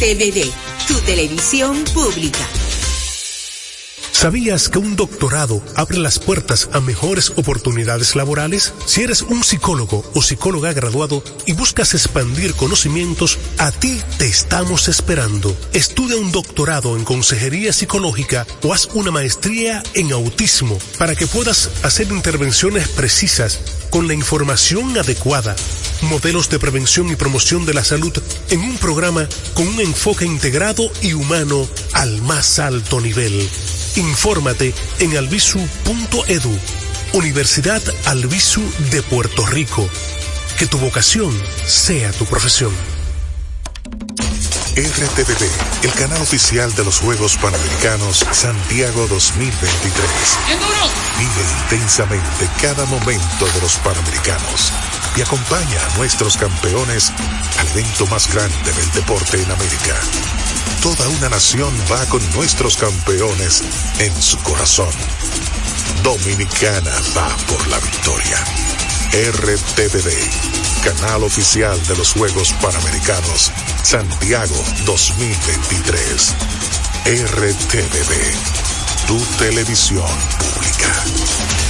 RTVD, tu televisión pública. ¿Sabías que un doctorado abre las puertas a mejores oportunidades laborales? Si eres un psicólogo o psicóloga graduado y buscas expandir conocimientos, a ti te estamos esperando. Estudia un doctorado en consejería psicológica o haz una maestría en autismo para que puedas hacer intervenciones precisas con la información adecuada, modelos de prevención y promoción de la salud en un programa con un enfoque integrado y humano al más alto nivel. Infórmate en albisu.edu, Universidad Albisu de Puerto Rico. Que tu vocación sea tu profesión. RTVD, el canal oficial de los Juegos Panamericanos Santiago 2023. Vive intensamente cada momento de los Panamericanos y acompaña a nuestros campeones al evento más grande del deporte en América Toda una nación va con nuestros campeones en su corazón. Dominicana va por la victoria. RTVD, canal oficial de los Juegos Panamericanos, Santiago 2023. RTVD, tu televisión pública.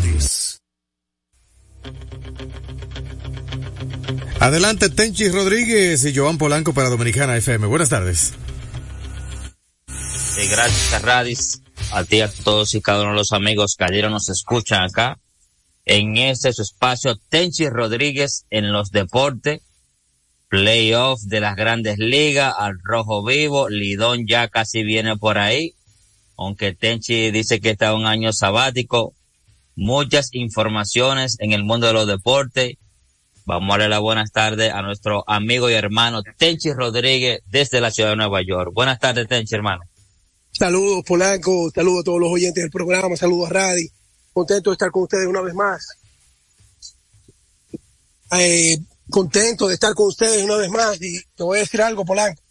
Adelante, Tenchi Rodríguez y Joan Polanco para Dominicana FM. Buenas tardes. gracias, Radis, a ti, a todos y cada uno de los amigos que ayer nos escuchan acá. En este espacio Tenchi Rodríguez en los deportes, playoff de las grandes ligas, al rojo vivo, Lidón ya casi viene por ahí, aunque Tenchi dice que está un año sabático, muchas informaciones en el mundo de los deportes, Vamos a darle la buenas tardes a nuestro amigo y hermano Tenchi Rodríguez desde la ciudad de Nueva York. Buenas tardes, Tenchi, hermano. Saludos, Polanco. Saludos a todos los oyentes del programa. Saludos a Radi. Contento de estar con ustedes una vez más. Eh, contento de estar con ustedes una vez más. Y te voy a decir algo, Polanco.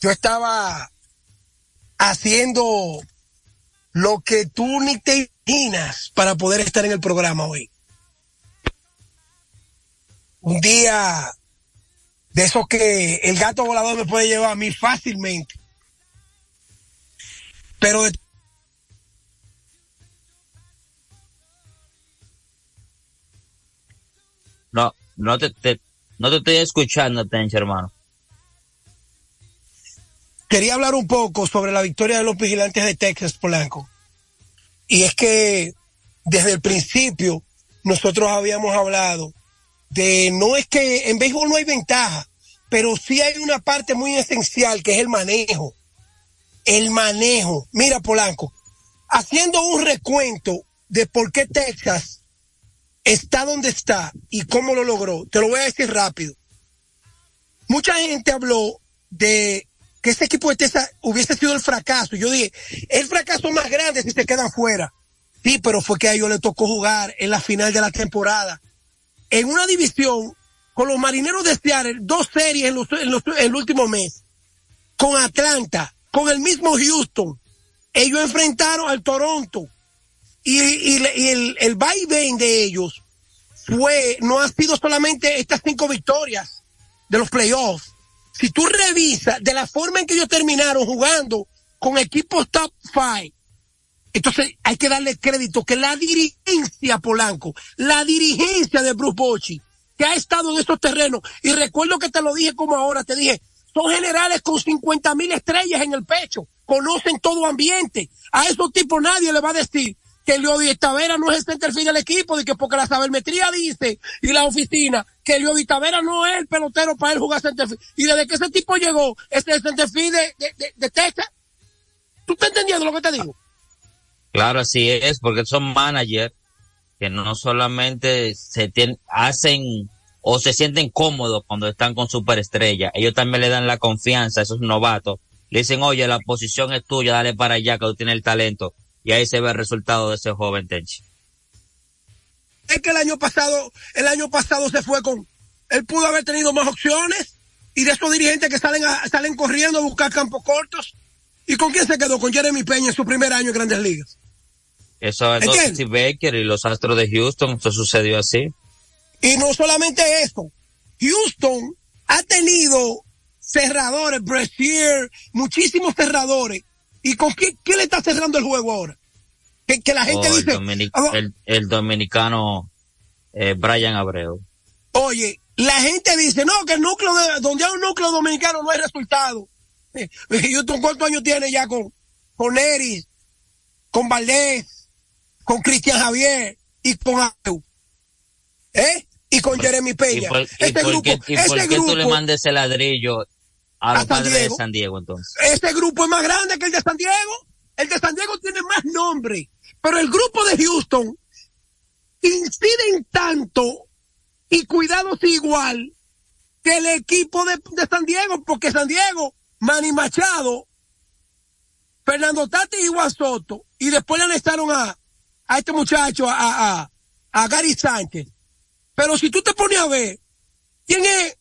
Yo estaba haciendo lo que tú ni te imaginas para poder estar en el programa hoy un día de esos que el gato volador me puede llevar a mí fácilmente. Pero de No, no te, no te estoy escuchando, Tench, hermano. Quería hablar un poco sobre la victoria de los vigilantes de Texas, Polanco. Y es que desde el principio nosotros habíamos hablado de no es que en béisbol no hay ventaja, pero sí hay una parte muy esencial que es el manejo. El manejo. Mira, Polanco, haciendo un recuento de por qué Texas está donde está y cómo lo logró, te lo voy a decir rápido. Mucha gente habló de que ese equipo de Texas hubiese sido el fracaso. Yo dije, el fracaso más grande si se quedan fuera. Sí, pero fue que a ellos les tocó jugar en la final de la temporada en una división con los marineros de Seattle, dos series en, el último mes, con Atlanta, con el mismo Houston. Ellos enfrentaron al Toronto y, el, el vaivén de ellos fue, no ha sido solamente estas cinco victorias de los playoffs. Si tú revisas de la forma en que ellos terminaron jugando con equipos top five, entonces hay que darle crédito que la dirigencia Polanco, la dirigencia de Bruce Bochy, que ha estado en estos terrenos, y recuerdo que te lo dije como ahora, te dije, son generales con 50 mil estrellas en el pecho, conocen todo ambiente. A esos tipos nadie le va a decir que Leody Tavera no es el centerfield del equipo, de que porque la sabermetría dice, y la oficina, que Leody Tavera no es el pelotero para él jugar centerfield. Y desde que ese tipo llegó, este es el centerfield de, de, de Texas. ¿Tú estás entendiendo lo que te digo? Claro, así es, porque son managers que no solamente se tienen, hacen o se sienten cómodos cuando están con superestrella. Ellos también le dan la confianza a esos novatos. Le dicen, oye, la posición es tuya, dale para allá, que tú tienes el talento. Y ahí se ve el resultado de ese joven Tenchi. Es que el año pasado, el año pasado se fue con, él pudo haber tenido más opciones y de esos dirigentes que salen salen corriendo a buscar campos cortos. ¿Y con quién se quedó? Con Jeremy Peña en su primer año en Grandes Ligas. Eso es Steve Baker y los Astros de Houston, eso sucedió así. Y no solamente eso, Houston ha tenido cerradores, Brasier, muchísimos cerradores. ¿Y con qué, le está cerrando el juego ahora? Que, la gente oh, dice... Ah, el, dominicano eh, Brian Abreu. Oye, la gente dice, no, que el núcleo de, donde hay un núcleo dominicano no hay resultado. Houston, ¿cuántos años tiene ya con, con Eris, con Valdés, con Cristian Javier y con Abreu. ¿Eh? Y con Jeremy Peña. ¿Y este grupo, qué, tú le mandes el ladrillo a los padres de San Diego entonces? Este grupo es más grande que el de San Diego. El de San Diego tiene más nombre. Pero el grupo de Houston inciden tanto y cuidados igual que el equipo de, de San Diego, porque San Diego, Manny Machado, Fernando Tati y Juan Soto, y después le anexaron a, a este muchacho, a, a, a Gary Sánchez. Pero si tú te pones a ver, ¿quién es,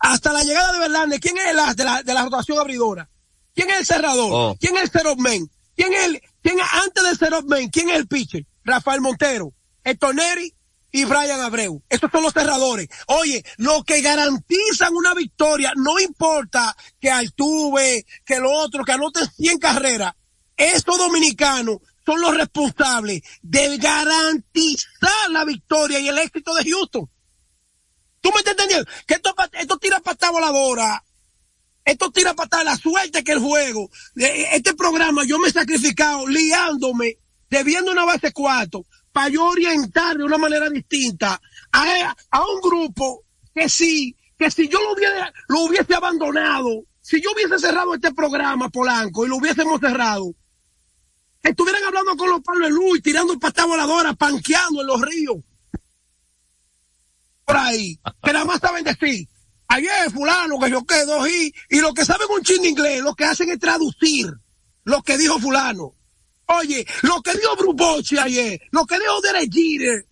hasta la llegada de Verlander, quién es el de la, de la rotación abridora? ¿Quién es el cerrador? Oh. ¿Quién es el zero man? ¿Quién es el, quién es antes del zero man? ¿Quién es el pitcher? Rafael Montero, Héctor Neri y Brian Abreu. Estos son los cerradores. Oye, lo que garantizan una victoria, no importa que Altuve, que lo otro, que anoten 100 carreras, estos dominicanos son los responsables de garantizar la victoria y el éxito de Houston. ¿Tú me estás entendiendo? Que esto, esto tira patada voladora. Esto tira patada la suerte que el juego. Este programa yo me he sacrificado liándome, debiendo una base cuatro, para yo orientar de una manera distinta a, a un grupo que sí, que si yo lo hubiese abandonado, si yo hubiese cerrado este programa, Polanco, y lo hubiésemos cerrado, estuvieran hablando con los palos de luz, tirando patas voladoras, panqueando en los ríos. Por ahí. Que nada más saben decir, ayer fulano que yo quedo y, y lo que saben un chin inglés, lo que hacen es traducir lo que dijo fulano. Oye, lo que dijo Brubochi ayer, lo que dijo Derek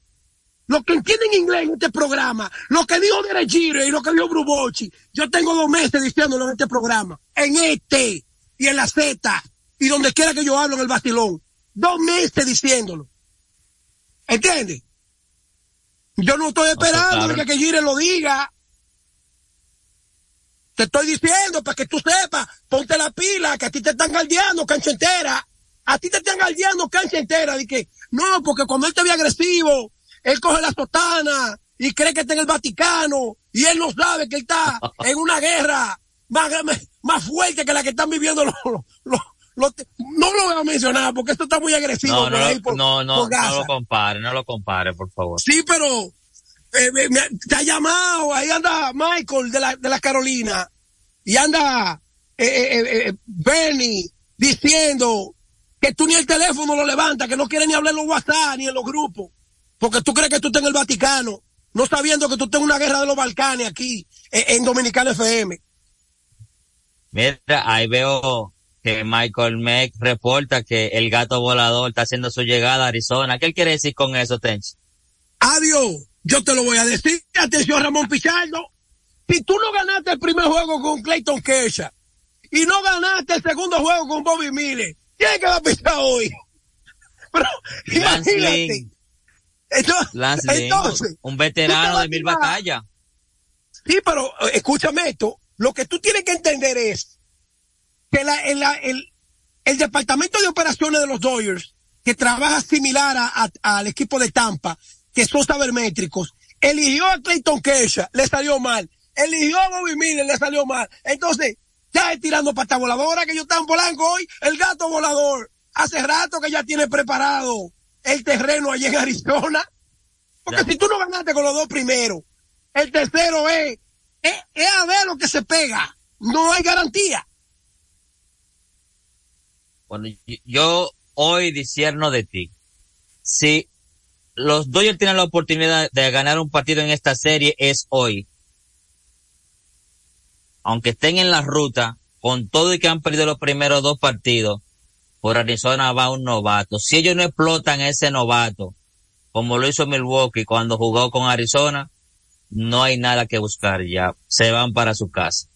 lo que entienden inglés en este programa, lo que dijo Derek y lo que dijo Brubochi, yo tengo dos meses diciéndolo en este programa, en este y en la Z y donde quiera que yo hablo en el bastilón. Dos meses diciéndolo. ¿Entiendes? Yo no estoy esperando que, que Gire lo diga. Te estoy diciendo para que tú sepas, ponte la pila, que a ti te están galdeando cancha entera. A ti te están galdeando cancha entera. De que, no, porque cuando él te ve agresivo, él coge la sotana y cree que está en el Vaticano y él no sabe que él está en una guerra más, más fuerte que la que están viviendo los, los, no lo voy a mencionar porque esto está muy agresivo. No, no, no, no, lo compare, no lo compare, por favor. Sí, pero eh, te ha llamado, ahí anda Michael de la, de la Carolina y anda eh, eh, eh Bernie diciendo que tú ni el teléfono lo levantas, que no quiere ni hablar en los WhatsApp ni en los grupos, porque tú crees que tú estás en el Vaticano, no sabiendo que tú estás en una guerra de los Balcanes aquí en Dominicana FM. Mira, ahí veo que Michael Meck reporta que el gato volador está haciendo su llegada a Arizona. ¿Qué él quiere decir con eso, Tench? Adiós. Yo te lo voy a decir. Atención, Ramón Pichardo. Si tú no ganaste el primer juego con Clayton Kershaw y no ganaste el segundo juego con Bobby Miller, ¿quién que va a pisar hoy? Pero imagínate. Entonces, un veterano de mil batallas. Sí, pero eh, escúchame esto. Lo que tú tienes que entender es que la, el, el departamento de operaciones de los Dodgers, que trabaja similar a, al equipo de Tampa, que son sabermétricos, eligió a Clayton Kershaw, le salió mal. Eligió a Bobby Miller, le salió mal. Entonces, ya es tirando pata voladora que yo estaba en Polanco hoy, el gato volador. Hace rato que ya tiene preparado el terreno allí en Arizona. Porque si tú no ganaste con los dos primeros, el tercero es, es, es a ver lo que se pega. No hay garantía. Bueno, yo hoy disierno de ti. Si los Dodgers tienen la oportunidad de ganar un partido en esta serie es hoy. Aunque estén en la ruta, con todo y que han perdido los primeros dos partidos, por Arizona va un novato. Si ellos no explotan ese novato, como lo hizo Milwaukee cuando jugó con Arizona, no hay nada que buscar ya. Se van para su casa.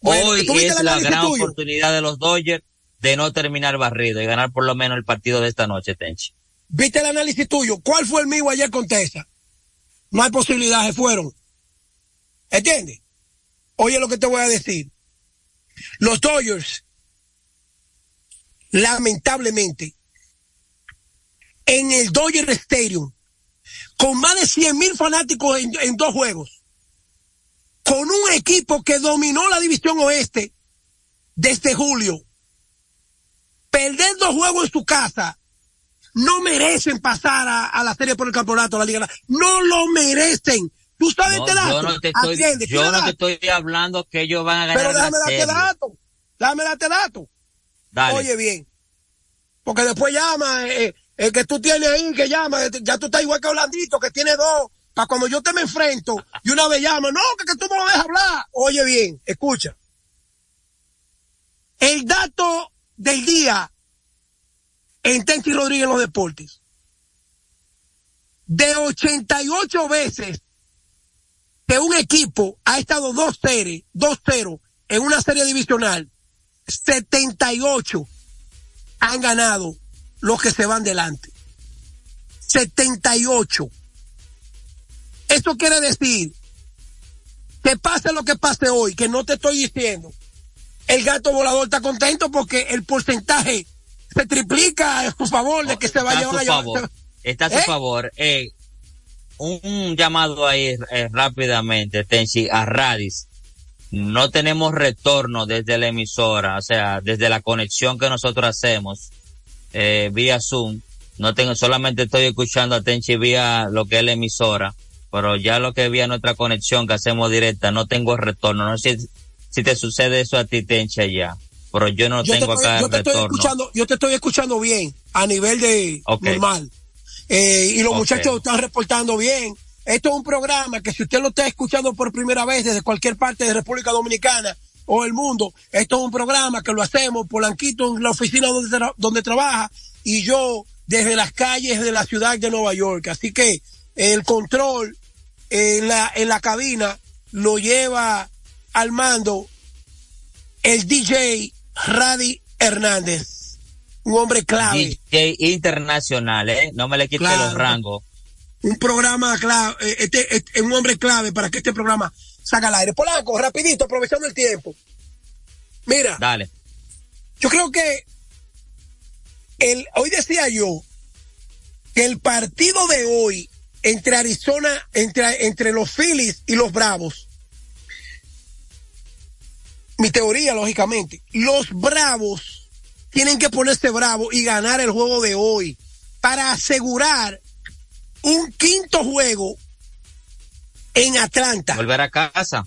Hoy es la gran oportunidad de los Dodgers de no terminar barrido y ganar por lo menos el partido de esta noche, Tenchi. ¿Viste el análisis tuyo? ¿Cuál fue el mío ayer con Tessa? No hay posibilidades, fueron. ¿Entiendes? Oye lo que te voy a decir. Los Dodgers, lamentablemente, en el Dodger Stadium, con más de 100 mil fanáticos en, en dos juegos, con un equipo que dominó la división oeste desde julio, perder dos juegos en su casa, no merecen pasar a, la serie por el campeonato, a la liga. No lo merecen. ¿Tú sabes este dato? Yo no te estoy, yo no te estoy hablando que ellos van a ganar Pero déjame darte dato. Déjame darte dato. Dale. Oye bien. Porque después llama, eh, el que tú tienes ahí, que llama, ya tú estás igual que Holandito, que tiene dos, para cuando yo te me enfrento, y una vez llama, no, que, que tú no lo dejas hablar. Oye bien, escucha. El dato del día en Tenchi Rodríguez en los deportes. De 88 veces que un equipo ha estado 2-0, 2-0 en una serie divisional, 78 han ganado los que se van delante. 78. Eso quiere decir que pase lo que pase hoy, que no te estoy diciendo. El gato volador está contento porque el porcentaje se triplica a su favor de que se vaya a llevar. Está a su ¿Eh? favor. Eh, un, llamado ahí eh, rápidamente, Tenchi, a Radis. No tenemos retorno desde la emisora, o sea, desde la conexión que nosotros hacemos eh, vía Zoom. No tengo, solamente estoy escuchando a Tenchi vía lo que es la emisora, pero ya lo que vía nuestra conexión que hacemos directa, no tengo retorno. No sé si, si te sucede eso a ti, Tenchi, allá pero yo no tengo acá yo te Estoy escuchando, yo te estoy escuchando bien a nivel de normal. Eh, y los muchachos están reportando bien. Esto es un programa que si usted lo está escuchando por primera vez desde cualquier parte de República Dominicana o el mundo, esto es un programa que lo hacemos Polanquito en la oficina donde, donde trabaja y yo desde las calles de la ciudad de Nueva York. Así que el control en la, en la cabina lo lleva al mando el DJ Radi Hernández, un hombre clave. DJ internacional, ¿eh? No me le quite los rangos. Un programa clave, eh, este, este, un hombre clave para que este programa salga al aire. Polanco, rapidito, aprovechando el tiempo. Mira. Dale. Yo creo que el, hoy decía yo que el partido de hoy entre Arizona, entre, entre los Phillies y los Bravos, mi teoría, lógicamente, los bravos tienen que ponerse bravos y ganar el juego de hoy para asegurar un quinto juego en Atlanta. Volver a casa.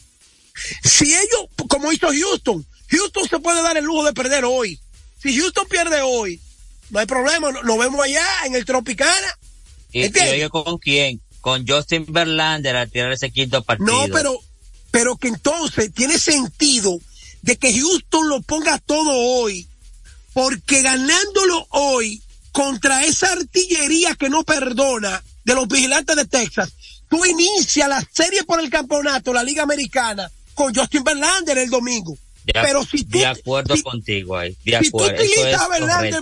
Si ellos, como hizo Houston, Houston se puede dar el lujo de perder hoy. Si Houston pierde hoy, no hay problema, nos vemos allá en el Tropicana. ¿Y, y con quién? Con Justin Verlander a tirar ese quinto partido. No, pero, pero que entonces tiene sentido de que Houston lo ponga todo hoy, porque ganándolo hoy contra esa artillería que no perdona de los vigilantes de Texas, tú inicias la serie por el campeonato, la Liga Americana, con Justin Verlander el domingo. Pero si tú, de acuerdo contigo ahí, de si Tú utilizas a Verlander,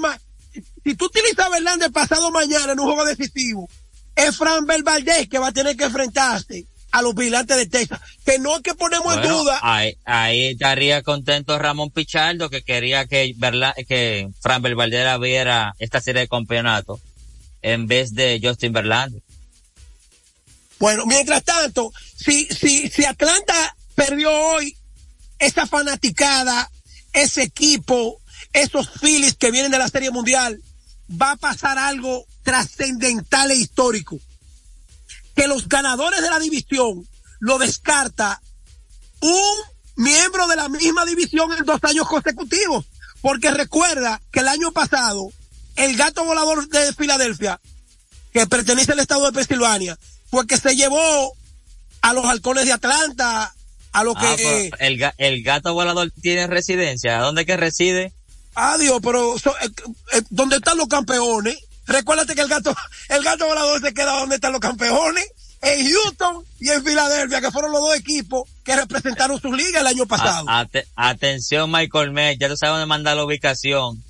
si tú utilizas a Verlander pasado mañana en un juego decisivo, es Fran Valdez que va a tener que enfrentarse a los vigilantes de Texas. Que no es que ponemos en duda. Ahí, ahí, estaría contento Ramón Pichardo que quería que, que Fran Belvaldera viera esta serie de campeonato en vez de Justin Verlander. Bueno, mientras tanto, si, si, si Atlanta perdió hoy esa fanaticada, ese equipo, esos Phillies que vienen de la Serie Mundial, va a pasar algo trascendental e histórico que los ganadores de la división lo descarta un miembro de la misma división en dos años consecutivos. Porque recuerda que el año pasado, el gato volador de Filadelfia, que pertenece al estado de Pensilvania, fue que se llevó a los halcones de Atlanta, a lo ah, que... El, el gato volador tiene residencia, ¿a dónde que reside? Adiós, pero eh, eh, ¿dónde están los campeones? Recuérdate que el gato, el gato volador se queda donde están los campeones, en Houston y en Filadelfia, que fueron los dos equipos que representaron sus ligas el año pasado. atención, Michael May, ya tú sabes dónde mandar la ubicación.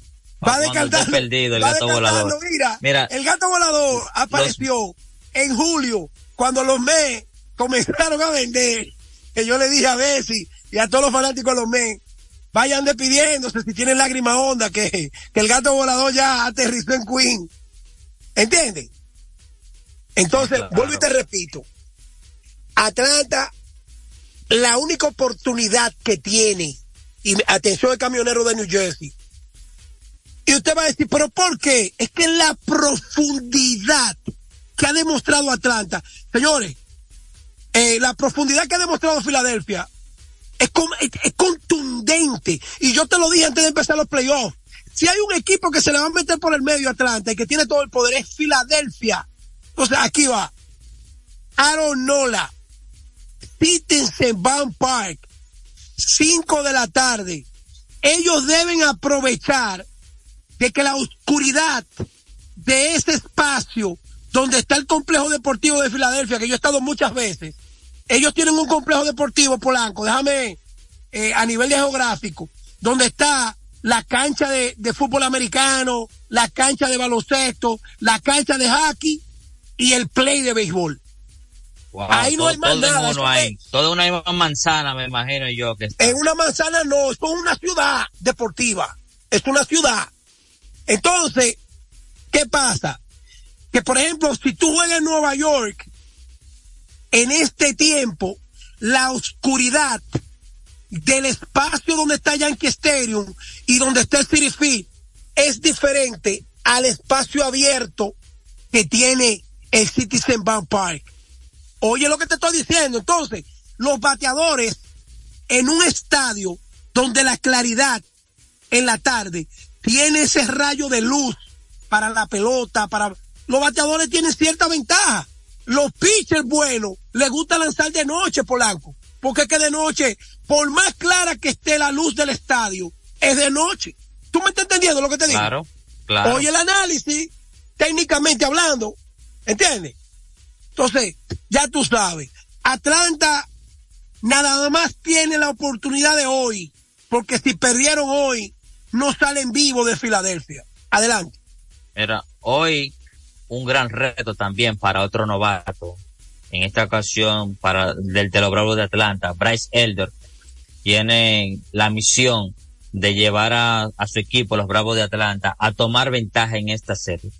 Va descartando, perdido el gato volador. Mira, el gato volador apareció en julio, cuando los Mets comenzaron a vender, que yo le dije a Bessie y a todos los fanáticos de los Mets, vayan despidiéndose si tienen lágrima onda, que, que el gato volador ya aterrizó en Queen. ¿Entiendes? Entonces, vuelvo y te repito. Atlanta, la única oportunidad que tiene, y atención el camionero de New Jersey, y usted va a decir, pero ¿por qué? Es que la profundidad que ha demostrado Atlanta, señores, eh, la profundidad que ha demostrado Filadelfia es, es, contundente. Y yo te lo dije antes de empezar los playoffs. Si hay un equipo que se le va a meter por el medio Atlanta y que tiene todo el poder es Filadelfia. Entonces aquí va. Aaron Nola. en Van Park. 5 de la tarde. Ellos deben aprovechar de que la oscuridad de ese espacio donde está el complejo deportivo de Filadelfia, que yo he estado muchas veces, ellos tienen un complejo deportivo polanco, déjame, eh, a nivel geográfico, donde está la cancha de, fútbol americano, la cancha de baloncesto, la cancha de hockey y el play de béisbol. Ahí no hay más nada. Todo una manzana, me imagino yo. que En una manzana no, es una ciudad deportiva. Es una ciudad. Entonces, ¿qué pasa? Que por ejemplo, si tú juegas en Nueva York, en este tiempo, la oscuridad del espacio donde está Yankee Stadium y donde está el City Field es diferente al espacio abierto que tiene el Citizen Bank Park. Oye lo que te estoy diciendo. Entonces, los bateadores en un estadio donde la claridad en la tarde tiene ese rayo de luz para la pelota, para los bateadores tienen cierta ventaja. Los pitchers buenos les gusta lanzar de noche, Polanco. Porque es que de noche, por más clara que esté la luz del estadio, es de noche. ¿Tú me estás entendiendo lo que te digo? Claro, claro. Oye el análisis, técnicamente hablando, ¿entiendes? Entonces, ya tú sabes, Atlanta nada más tiene la oportunidad de hoy, porque si perdieron hoy, no salen vivos de Filadelfia. Adelante. Era hoy un gran reto también para otro novato. En esta ocasión, para del de los de Atlanta, Bryce Elder, tiene la misión de llevar a, su equipo, los Bravos de Atlanta, a tomar ventaja en esta serie.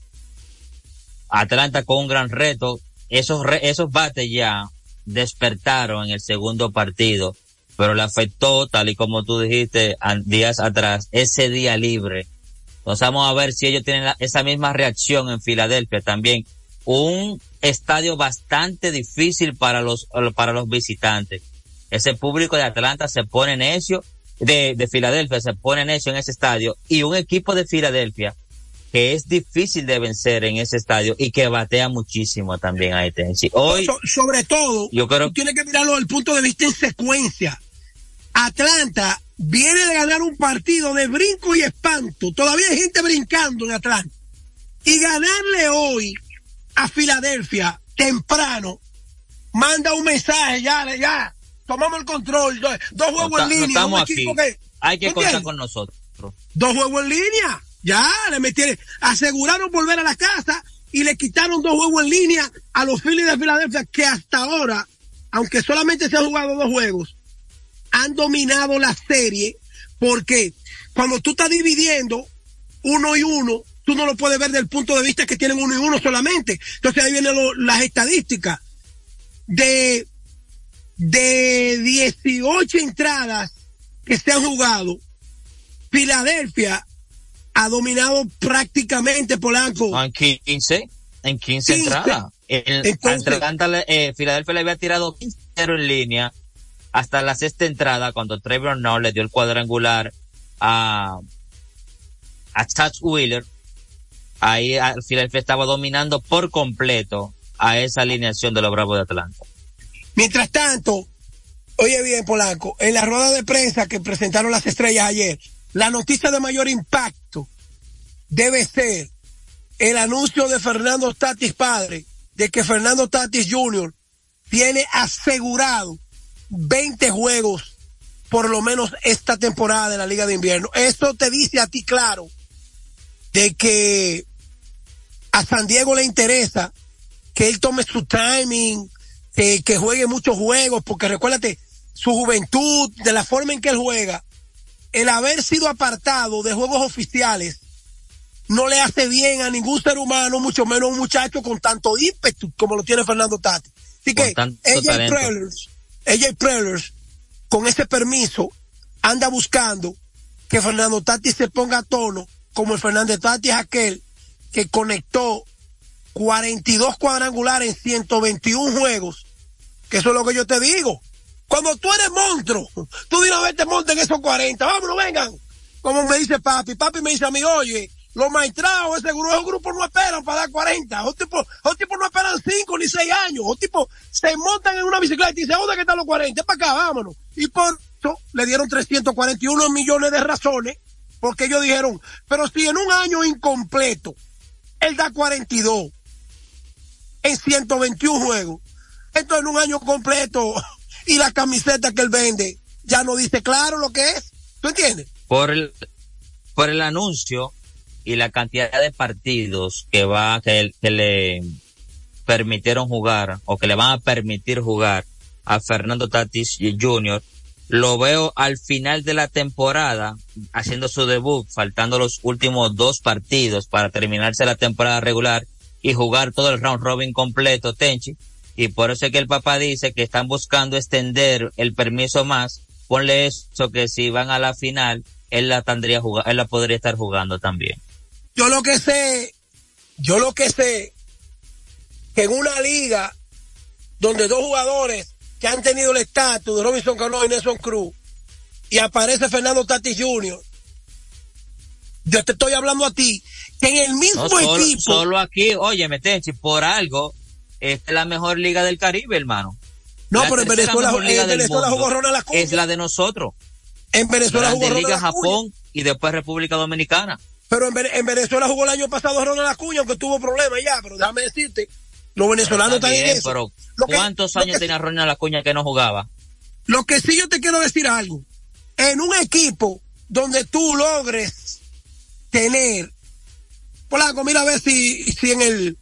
Atlanta con un gran reto. Esos, esos bates ya despertaron en el segundo partido, pero le afectó, tal y como tú dijiste días atrás, ese día libre entonces vamos a ver si ellos tienen esa misma reacción en Filadelfia también. Un estadio bastante difícil para los, para los visitantes. Ese público de Atlanta se pone necio, de, de Filadelfia se pone necio en ese estadio y un equipo de Filadelfia que es difícil de vencer en ese estadio y que batea muchísimo también a Tennessee. Hoy, sobre todo, yo creo, tiene que mirarlo desde el punto de vista en secuencia. Atlanta viene de ganar un partido de brinco y espanto. Todavía hay gente brincando en Atlanta. Y ganarle hoy a Filadelfia temprano, manda un mensaje, ya, ya, tomamos el control, dos, juegos en línea. estamos aquí. hay que contar con nosotros. Dos juegos en línea, ya, le metieron, aseguraron volver a la casa y le quitaron dos juegos en línea a los Phillies de Filadelfia que hasta ahora, aunque solamente se han jugado dos juegos, han dominado la serie porque cuando tú estás dividiendo uno y uno, tú no lo puedes ver desde el punto de vista que tienen uno y uno solamente. Entonces ahí vienen las estadísticas. De, de 18 entradas que se han jugado, Filadelfia ha dominado prácticamente Polanco. En 15, en 15, entradas. Eh, Filadelfia le había tirado 15 en línea hasta la sexta entrada cuando Trevor no le dio el cuadrangular a, a Chad Wheeler ahí al final estaba dominando por completo a esa alineación de los Bravos de Atlanta. Mientras tanto, oye bien, Polanco, en la rueda de prensa que presentaron las estrellas ayer, la noticia de mayor impacto debe ser el anuncio de Fernando Tatis padre de que Fernando Tatis Jr. tiene asegurado 20 juegos por lo menos esta temporada de la Liga de Invierno. Esto te dice a ti claro de que a San Diego le interesa que él tome su timing, que, que juegue muchos juegos, porque recuérdate, su juventud, de la forma en que él juega, el haber sido apartado de juegos oficiales no le hace bien a ningún ser humano, mucho menos a un muchacho con tanto ímpetu como lo tiene Fernando Tati. Así que AJ Prellers, AJ Prellers, con ese permiso, anda buscando que Fernando Tati se ponga a tono, como el Fernando Tati es aquel que conectó 42 cuadrangulares en 121 juegos, que eso es lo que yo te digo. Cuando tú eres monstruo, tú de una vez te esos 40, vámonos, vengan. Como me dice papi, papi me dice a mí, oye, los maestrados, ese grupo, esos grupos no esperan para dar 40. Los tipos, los tipos no esperan 5 ni 6 años. Los tipos se montan en una bicicleta y dicen, ¿dónde están los 40? para acá, vámonos. Y por eso le dieron 341 millones de razones, porque ellos dijeron, pero si en un año incompleto, él da 42 en 121 juegos, entonces en un año completo, y la camiseta que él vende, ya no dice claro lo que es. ¿Tú entiendes? Por el, por el anuncio y la cantidad de partidos que va, que, que le permitieron jugar o que le van a permitir jugar a Fernando Tatis Jr., lo veo al final de la temporada haciendo su debut, faltando los últimos dos partidos para terminarse la temporada regular y jugar todo el round robin completo, Tenchi. Y por eso es que el papá dice que están buscando extender el permiso más. Ponle eso que si van a la final, él la tendría él la podría estar jugando también. Yo lo que sé, yo lo que sé, que en una liga donde dos jugadores que han tenido el estatus de Robinson Cano y Nelson Cruz, y aparece Fernando Tatis Jr., yo te estoy hablando a ti, que en el mismo equipo. Solo aquí, oye, Metenchi, por algo, es la mejor liga del Caribe, hermano. No, pero en Venezuela, en Venezuela jugó Ronald Acuña. Es la de nosotros. En Venezuela jugó Ronald Liga Japón y después República Dominicana. Pero en, Venezuela jugó el año pasado Ronald Acuña, aunque tuvo problemas ya, pero déjame decirte, los venezolanos están en eso. Pero ¿cuántos años tenía Ronald Acuña que no jugaba? Lo que sí yo te quiero decir algo. En un equipo donde tú logres tener, Polanco, mira a ver si, si en el,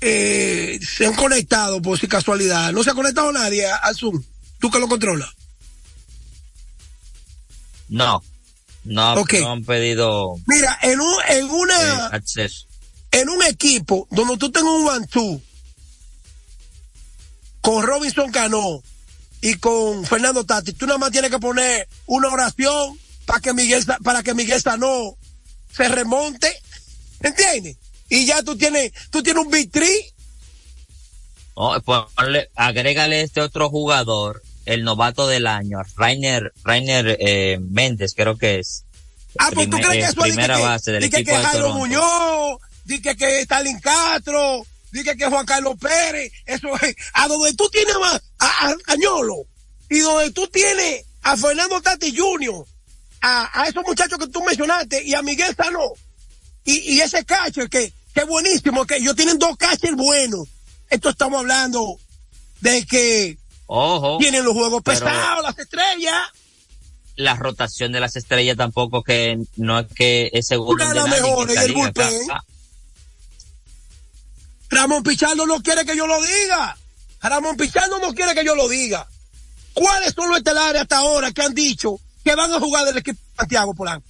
eh, se han conectado por si casualidad. No se ha conectado nadie al Zoom. ¿Tú que lo controlas? No. No, no han pedido. Mira, en un, en una. Eh, acceso. En un equipo donde tú tengas un one con Robinson Cano y con Fernando Tati, tú nada más tienes que poner una oración para que Miguel, para que Miguel Sanó se remonte. ¿Entiendes? Y ya tú tienes, tú tienes un big Oh, pues, agrégale este otro jugador el novato del año, Rainer, Rainer eh, Méndez, creo que es. Ah, pues tú crees que eso primera base del equipo que de Jairo Muñoz, dice que Stalin Castro, dice que Juan Carlos Pérez, eso es, a donde tú tienes a, a, y donde tú tienes a Fernando Tati Jr., a, a esos muchachos que tú mencionaste y a Miguel Sano, y, y ese cacho que, que buenísimo, que ellos tienen dos cachos buenos. Esto estamos hablando de que Ojo. Tienen los juegos pesados, las estrellas. La rotación de las estrellas tampoco que no es que es segundo. Una de las mejores el bullpen. Ramón Pichardo no quiere que yo lo diga. Ramón Pichardo no quiere que yo lo diga. ¿Cuáles son los estelares hasta ahora que han dicho que van a jugar del equipo de Santiago Polanco?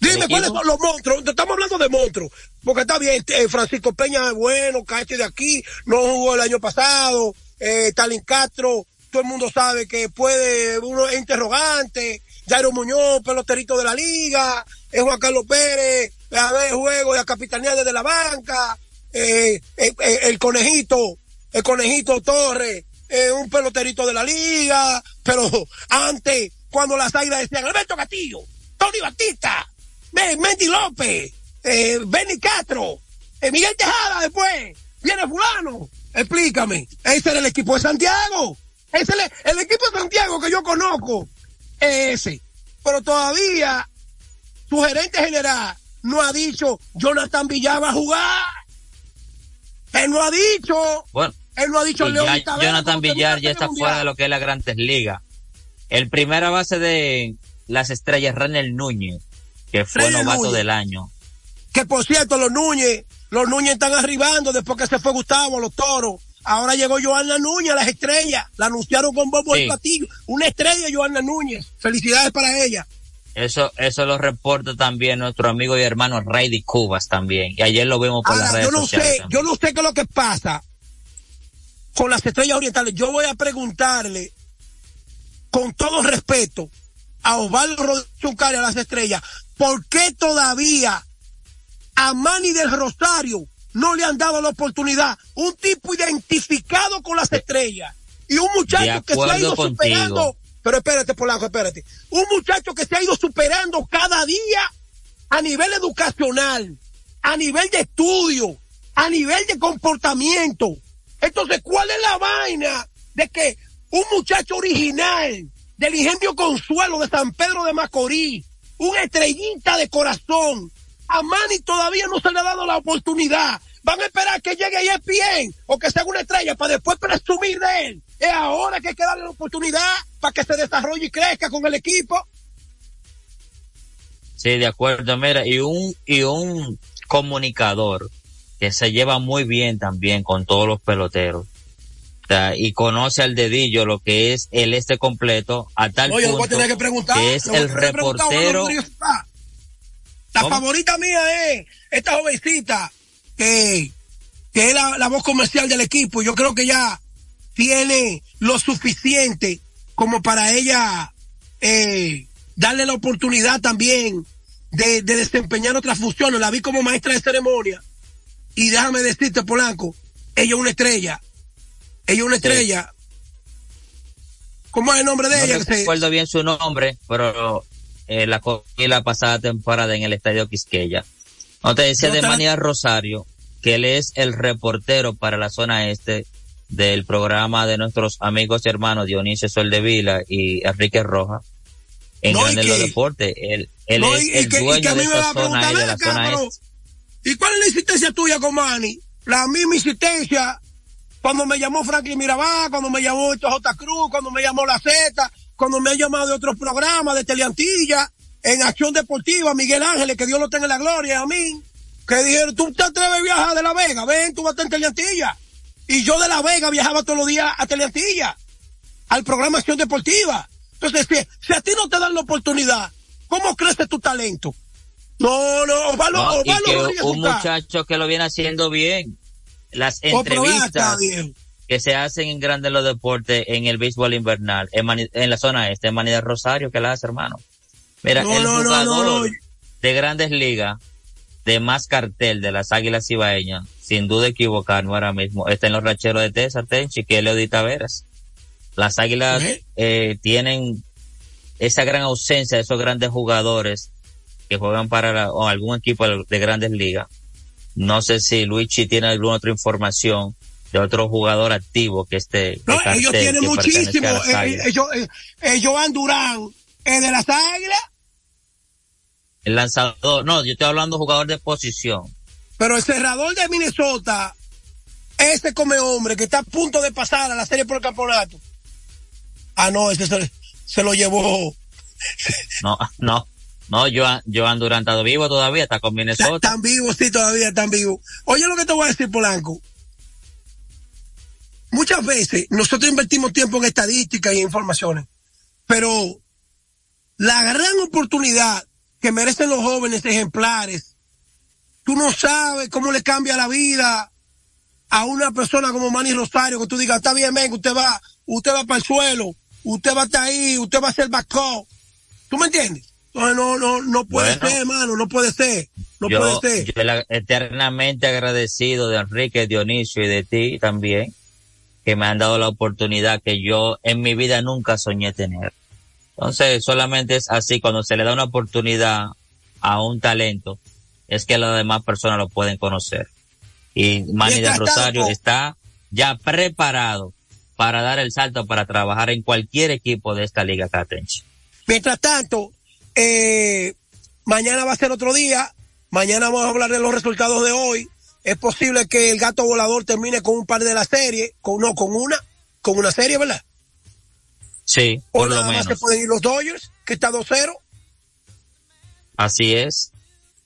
Dime cuáles son los monstruos. Estamos hablando de monstruos. Porque está bien, eh, Francisco Peña es bueno, cae de aquí, no jugó el año pasado eh, Talín Castro, todo el mundo sabe que puede, uno es interrogante, Jairo Muñoz, peloterito de la liga, es Juan Carlos Pérez, a ver juego y a capitanía desde la banca, eh, eh, eh, el conejito, el conejito Torres, un peloterito de la liga, pero antes, cuando las águilas decían Alberto Castillo, Tony Batista, Mendy López, eh, Benny Castro, eh, Miguel Tejada después, viene fulano. Explícame, ese era el equipo de Santiago. Ese es el, el equipo de Santiago que yo conozco. Ese. Pero todavía su gerente general no ha dicho Jonathan Villar va a jugar. Él no ha dicho. Bueno. Él no ha dicho León Jonathan Villar ya está fuera de lo que es la Grandes Liga. El primera base de las estrellas, Renel Núñez, que fue novato del año. Que por cierto, los Núñez, los Núñez están arribando después que se fue Gustavo, los toros. Ahora llegó Joana Núñez las estrellas. La anunciaron con bombo y platillo. Una estrella, Joana Núñez. Felicidades para ella. Eso, eso lo reporta también nuestro amigo y hermano Raidy Cubas también. Y ayer lo vimos por las redes yo no Sé, yo no sé qué es lo que pasa con las estrellas orientales. Yo voy a preguntarle, con todo respeto, a Osvaldo Rodríguez a las estrellas, ¿por qué todavía a Manny del Rosario no le han dado la oportunidad? Un tipo identificado con las estrellas y un muchacho que se ha ido superando pero espérate, Polanco, espérate. Un muchacho que se ha ido superando cada día a nivel educacional, a nivel de estudio, a nivel de comportamiento. Entonces, ¿cuál es la vaina de que un muchacho original del ingenio Consuelo de San Pedro de Macorís, un estrellita de corazón, a Manny todavía no se le ha dado la oportunidad? Van a esperar que llegue ESPN o que sea una estrella para después presumir de él. Es ahora que hay que darle la oportunidad para que se desarrolle y crezca con el equipo. Sí, de acuerdo, mira, y un, y un comunicador que se lleva muy bien también con todos los peloteros. y conoce al dedillo lo que es el este completo a tal punto que, es el reportero. La favorita mía es esta jovencita que, que es la, la voz comercial del equipo. Yo creo que ya tiene lo suficiente como para ella eh, darle la oportunidad también de, desempeñar otras funciones. La vi como maestra de ceremonia. Y déjame decirte, Polanco, ella es una estrella. Ella es una estrella. ¿Cómo es el nombre de ella? No recuerdo bien su nombre, pero eh, la cogí la pasada temporada en el Estadio Quisqueya. No te decía de manera Rosario, que él es el reportero para la zona este del programa de nuestros amigos y hermanos Dionisio Soldevila y Enrique Roja en no, los Deportes. Él, él es el dueño de esa zona de la zona este. ¿Y cuál es la insistencia tuya con Manny? La misma insistencia cuando me llamó Franklin Mirabal, cuando me llamó J. Cruz, cuando me llamó La Z, cuando me ha llamado de otros programas de Teleantilla, en Acción Deportiva, Miguel Ángeles, que Dios lo tenga en la gloria, a mí, que dijeron, tú te atreves a viajar de La Vega, ven, tú vas a estar en Teleantilla. Y yo de La Vega viajaba todos los días a Teleantilla, al programa Acción Deportiva. Entonces, si, a ti no te dan la oportunidad, ¿cómo crece tu talento? No, no, Osvaldo, Un muchacho que lo viene haciendo bien. Las oh, entrevistas que se hacen en Grandes los Deportes en el béisbol invernal, en, la zona este, en Manida Rosario, que la hace, hermano. Mira, el jugador de Grandes Ligas de más cartel de las Águilas Ibaeñas, sin duda equivocarnos ahora mismo, está en los racheros de Tesa, Tenchi, que Leo Taveras. Las Águilas eh, tienen esa gran ausencia de esos grandes jugadores que juegan para algún equipo de grandes ligas. No sé si Luigi tiene alguna otra información de otro jugador activo que esté. No, ellos tienen muchísimo. Eh, ellos, eh, Joan Durán, es de las Águilas el lanzador, no, yo estoy hablando jugador de posición. Pero el cerrador de Minnesota, ese come hombre que está a punto de pasar a la serie por el campeonato. Ah, no, ese se, lo llevó. No, no, no, Joan, Joan Durant está vivo todavía, está con Minnesota. Están vivos, sí, todavía están vivos. Oye lo que te voy a decir, Polanco. Muchas veces nosotros invertimos tiempo en estadísticas y informaciones, pero la gran oportunidad que merecen los jóvenes ejemplares. Tú no sabes cómo le cambia la vida a una persona como Manny Rosario, que tú digas, está bien, venga, usted va, usted va para el suelo, usted va a estar ahí, usted va a ser backup. ¿Tú me entiendes? No, no, no, no puede ser, hermano, no puede ser. No puede ser. Yo eternamente agradecido de Enrique, Dionisio y de ti también, que me han dado la oportunidad que yo en mi vida nunca soñé tener. Entonces, solamente es así, cuando se le da una oportunidad a un talento, es que las demás personas lo pueden conocer. Y Manny del Rosario está ya preparado para dar el salto para trabajar en cualquier equipo de esta liga Catenchi. Mientras tanto, eh, mañana va a ser otro día. Mañana vamos a hablar de los resultados de hoy. Es posible que el gato volador termine con un par de la serie, con no, con una, con una serie, ¿verdad? Sí, por lo menos. se pueden ir los Dodgers, que está 2-0. Así es.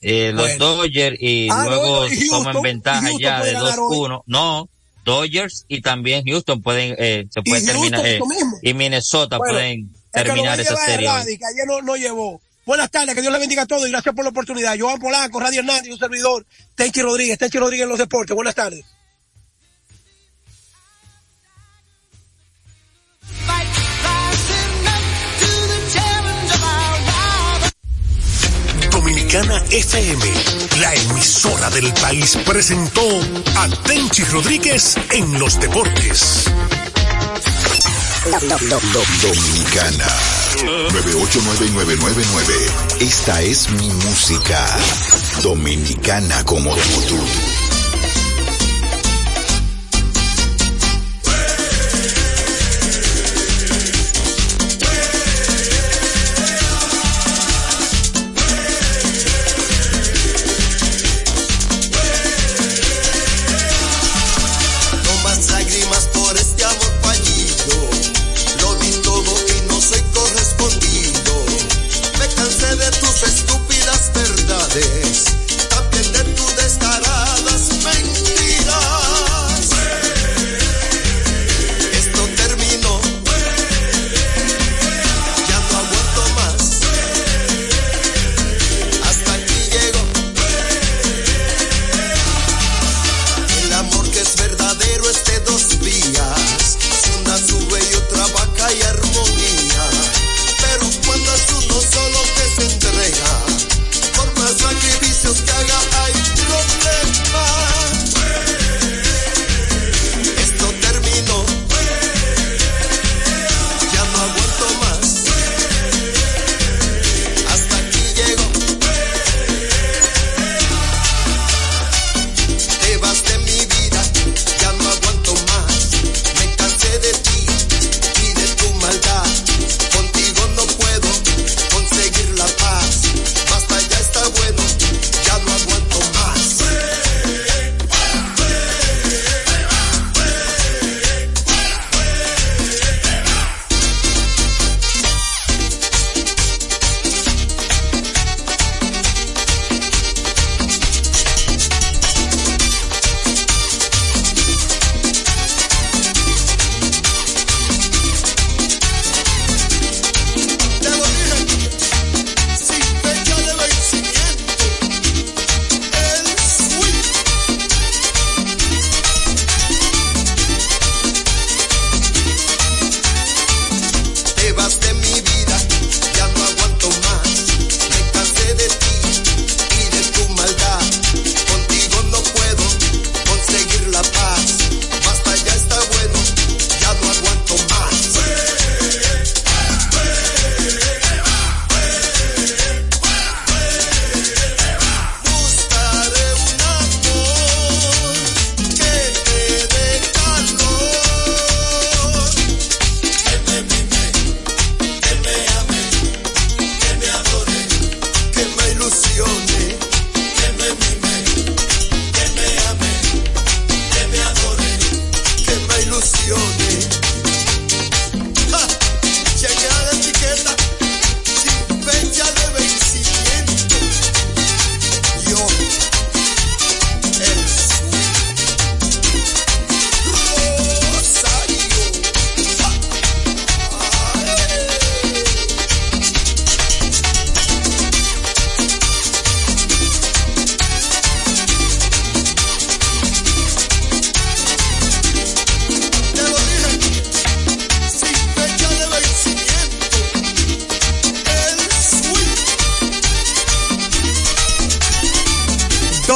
Eh, los Dodgers y ah, luego toman ventaja ya de 2-1. No, Dodgers y también Houston pueden, eh, se puede terminar, eh, y Minnesota pueden terminar esa serie. que ayer no, no, llevó. Buenas tardes, que Dios le bendiga a todos y gracias por la oportunidad. Joan Polanco, Radio Hernández, un servidor, Tenchi Rodríguez, Tenchi Rodríguez en los deportes. Buenas tardes. Dominicana FM, la emisora del país, presentó a Tenchi Rodríguez en los deportes. Dominicana 989999. Esta es mi música. Dominicana como tú.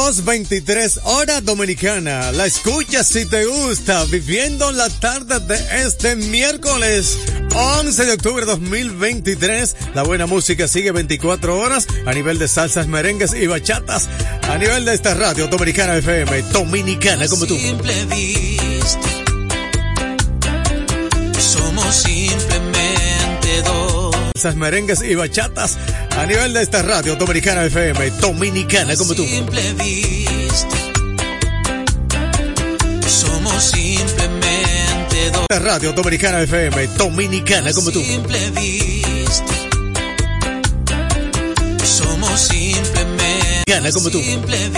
Veintitrés horas dominicana. La escucha si te gusta, viviendo la tarde de este miércoles 11 de octubre 2023. La buena música sigue 24 horas a nivel de salsas, merengues y bachatas. A nivel de esta radio dominicana FM, dominicana como tú. Salsas, merengues y bachatas. A nivel de esta radio dominicana FM, dominicana como tú. Simple vista. Somos simplemente dos. Esta radio dominicana FM, dominicana como tú. Simple vista. Somos simplemente Gana como tú. simple.